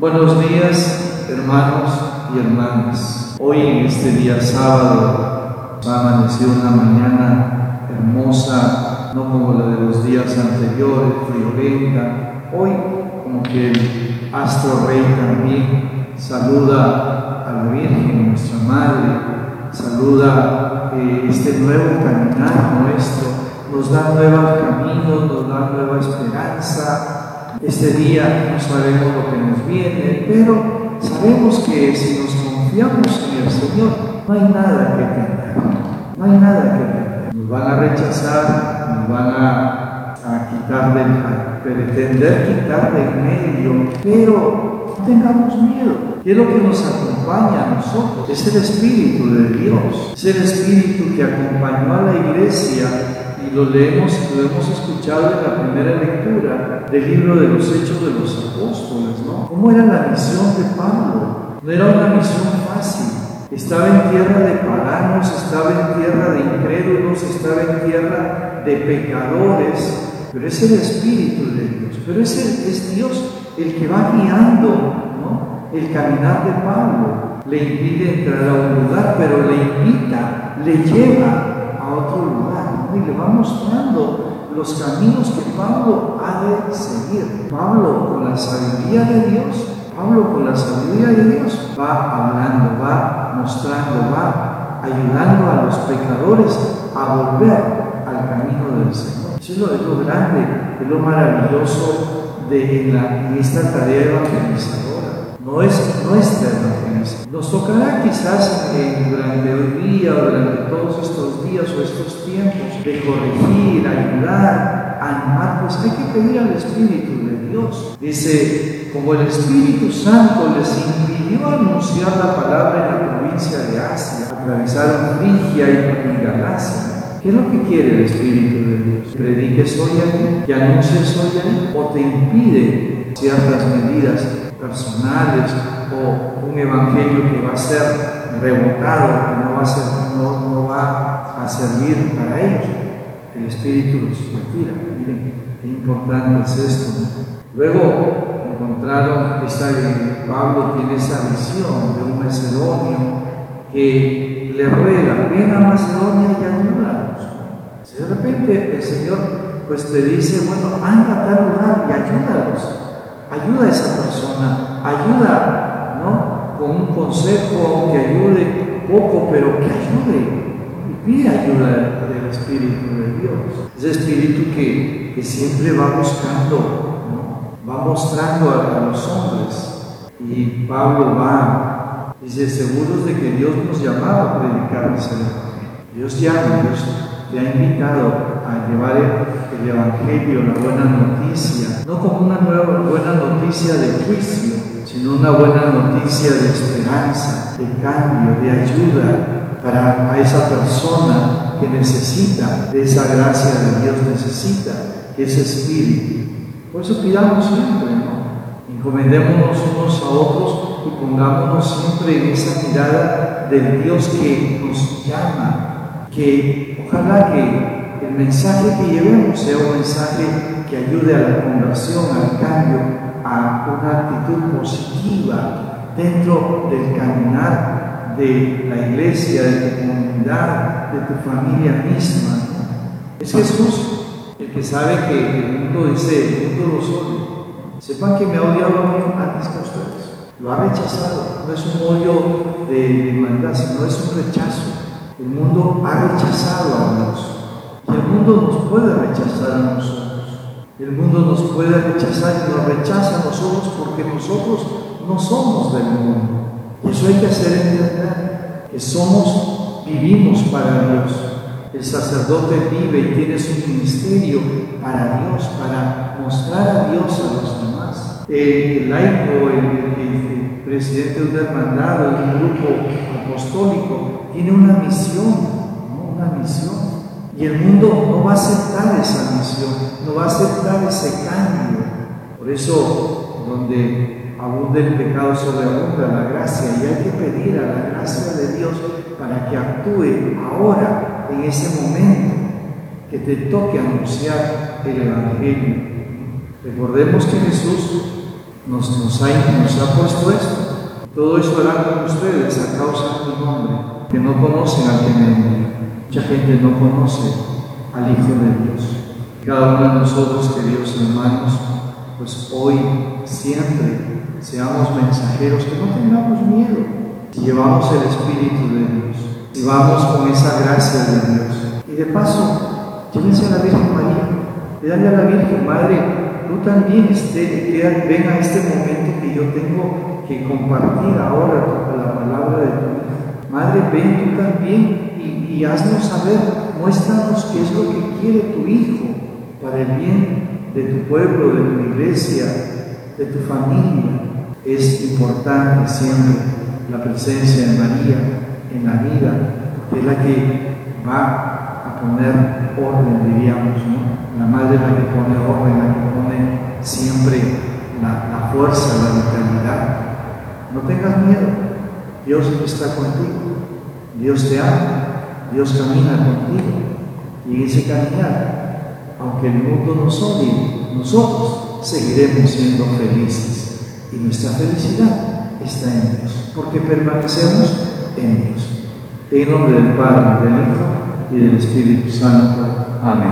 Buenos días, hermanos y hermanas. Hoy en este día sábado amanecido una mañana hermosa, no como la de los días anteriores, friolenta. Hoy como que el astro rey también saluda a la Virgen, nuestra Madre, saluda eh, este nuevo caminar nuestro, nos da nuevos caminos, nos da nueva esperanza, este día no sabemos lo que nos viene, pero sabemos que si nos confiamos en el Señor, no hay nada que temer. No hay nada que temer. Nos van a rechazar, nos van a, quitar del, a pretender quitar del medio, pero no tengamos miedo. ¿Qué es lo que nos acompaña a nosotros? Es el Espíritu de Dios. Es el Espíritu que acompañó a la iglesia lo leemos y lo hemos escuchado en la primera lectura del libro de los Hechos de los Apóstoles, ¿no? ¿Cómo era la misión de Pablo? No era una misión fácil. Estaba en tierra de paganos, estaba en tierra de incrédulos, estaba en tierra de pecadores, pero es el Espíritu de Dios, pero es, es Dios el que va guiando ¿no? el caminar de Pablo. Le impide entrar a un lugar, pero le invita, le lleva a otro lugar y le va mostrando los caminos que Pablo ha de seguir. Pablo con la sabiduría de Dios, Pablo con la sabiduría de Dios va hablando, va mostrando, va ayudando a los pecadores a volver al camino del Señor. Eso es lo, grande, es lo maravilloso de en, esta tarea evangelizadora. No es nuestra evangelización. Nos tocará quizás durante el día durante todos estos días o estos tiempos de corregir, ayudar, animar, pues hay que pedir al Espíritu de Dios. Dice, como el Espíritu Santo les impidió anunciar la palabra en la provincia de Asia, atravesaron Frigia y Galacia. ¿Qué es lo que quiere el Espíritu de Dios? ¿Prediques hoy aquí? ¿Que anuncies hoy ahí? ¿O te impide ciertas medidas personales o un evangelio que va a ser rebotado, que no va a, ser, no, no va a servir para ellos. El Espíritu los retira. Miren qué importante es esto. Luego encontraron, esta, Pablo tiene esa visión de un macedonio que le ruega, ven a Macedonia y ayúdanos. Si de repente el Señor pues te dice, bueno, anda a tal lugar y ayúdalos. Ayuda a esa persona, ayuda, ¿no? Con un consejo que ayude poco, pero que ayude pide ayuda del Espíritu de Dios. Ese Espíritu que, que siempre va buscando, va mostrando a, los hombres. Y Pablo va, dice, seguros de que Dios nos llamaba a predicarles el. Dios llama, Dios te ha invitado a llevar el, Evangelio, la buena noticia, no como una nueva buena noticia de juicio, sino una buena noticia de esperanza, de cambio, de ayuda, para esa persona que necesita de esa gracia de Dios, necesita ese espíritu. Por eso pidamos siempre, ¿no? Encomendémonos unos a otros y pongámonos siempre en esa mirada del Dios que nos llama, que ojalá que el mensaje que llevemos sea un mensaje que ayude a la conversión, al cambio, a una actitud positiva dentro del caminar de la iglesia, de tu comunidad, de tu familia misma. Es Jesús el que sabe que el mundo dice, el mundo lo odia. Sepan que me ha odiado mí antes que a ustedes. Lo ha rechazado. No es un odio de maldad, sino es un rechazo. El mundo ha rechazado mundo nos puede rechazar a nosotros. El mundo nos puede rechazar y nos rechaza a nosotros porque nosotros no somos del mundo. Y eso hay que hacer entender, que somos, vivimos para Dios. El sacerdote vive y tiene su ministerio para Dios, para mostrar a Dios a los demás. El laico, el, presidente de una hermandad, de un grupo apostólico, tiene una misión, una misión. Y el mundo no va a aceptar esa misión, no va a aceptar ese cambio. Por eso, donde abunda el pecado, sobreabunda la gracia y hay que pedir a la gracia de Dios para que actúe ahora, en ese momento, que te toque anunciar el Evangelio. Recordemos que Jesús nos, ha, puesto esto. Todo eso harán con ustedes a causa de tu nombre, que no conocen al que me. Mucha gente no conoce al Hijo de Dios. Cada uno de nosotros, queridos hermanos, pues hoy siempre seamos mensajeros, que no tengamos miedo. Llevamos el Espíritu de Dios, si vamos con esa gracia de Dios. Y de paso, llévense a la Virgen María, díganle a la Virgen, Madre, tú también esté, ven a este momento que yo tengo que compartir ahora la palabra de Dios. Madre, ven tú también y, haznos saber, muéstranos qué es lo que quiere tu Hijo para el bien de tu pueblo, de tu iglesia, de tu familia. Es importante siempre la presencia de María en la vida, es la que va a poner orden, diríamos, ¿no? La madre es la que pone orden, la que pone siempre la fuerza, la vitalidad. No tengas miedo, Dios está contigo, Dios te ama, Dios camina contigo. Y en ese caminar aunque el mundo nos odie, nosotros seguiremos siendo felices. Y nuestra felicidad está en Dios, porque permanecemos en Dios. En nombre del Padre, del Hijo y del Espíritu Santo. Amén.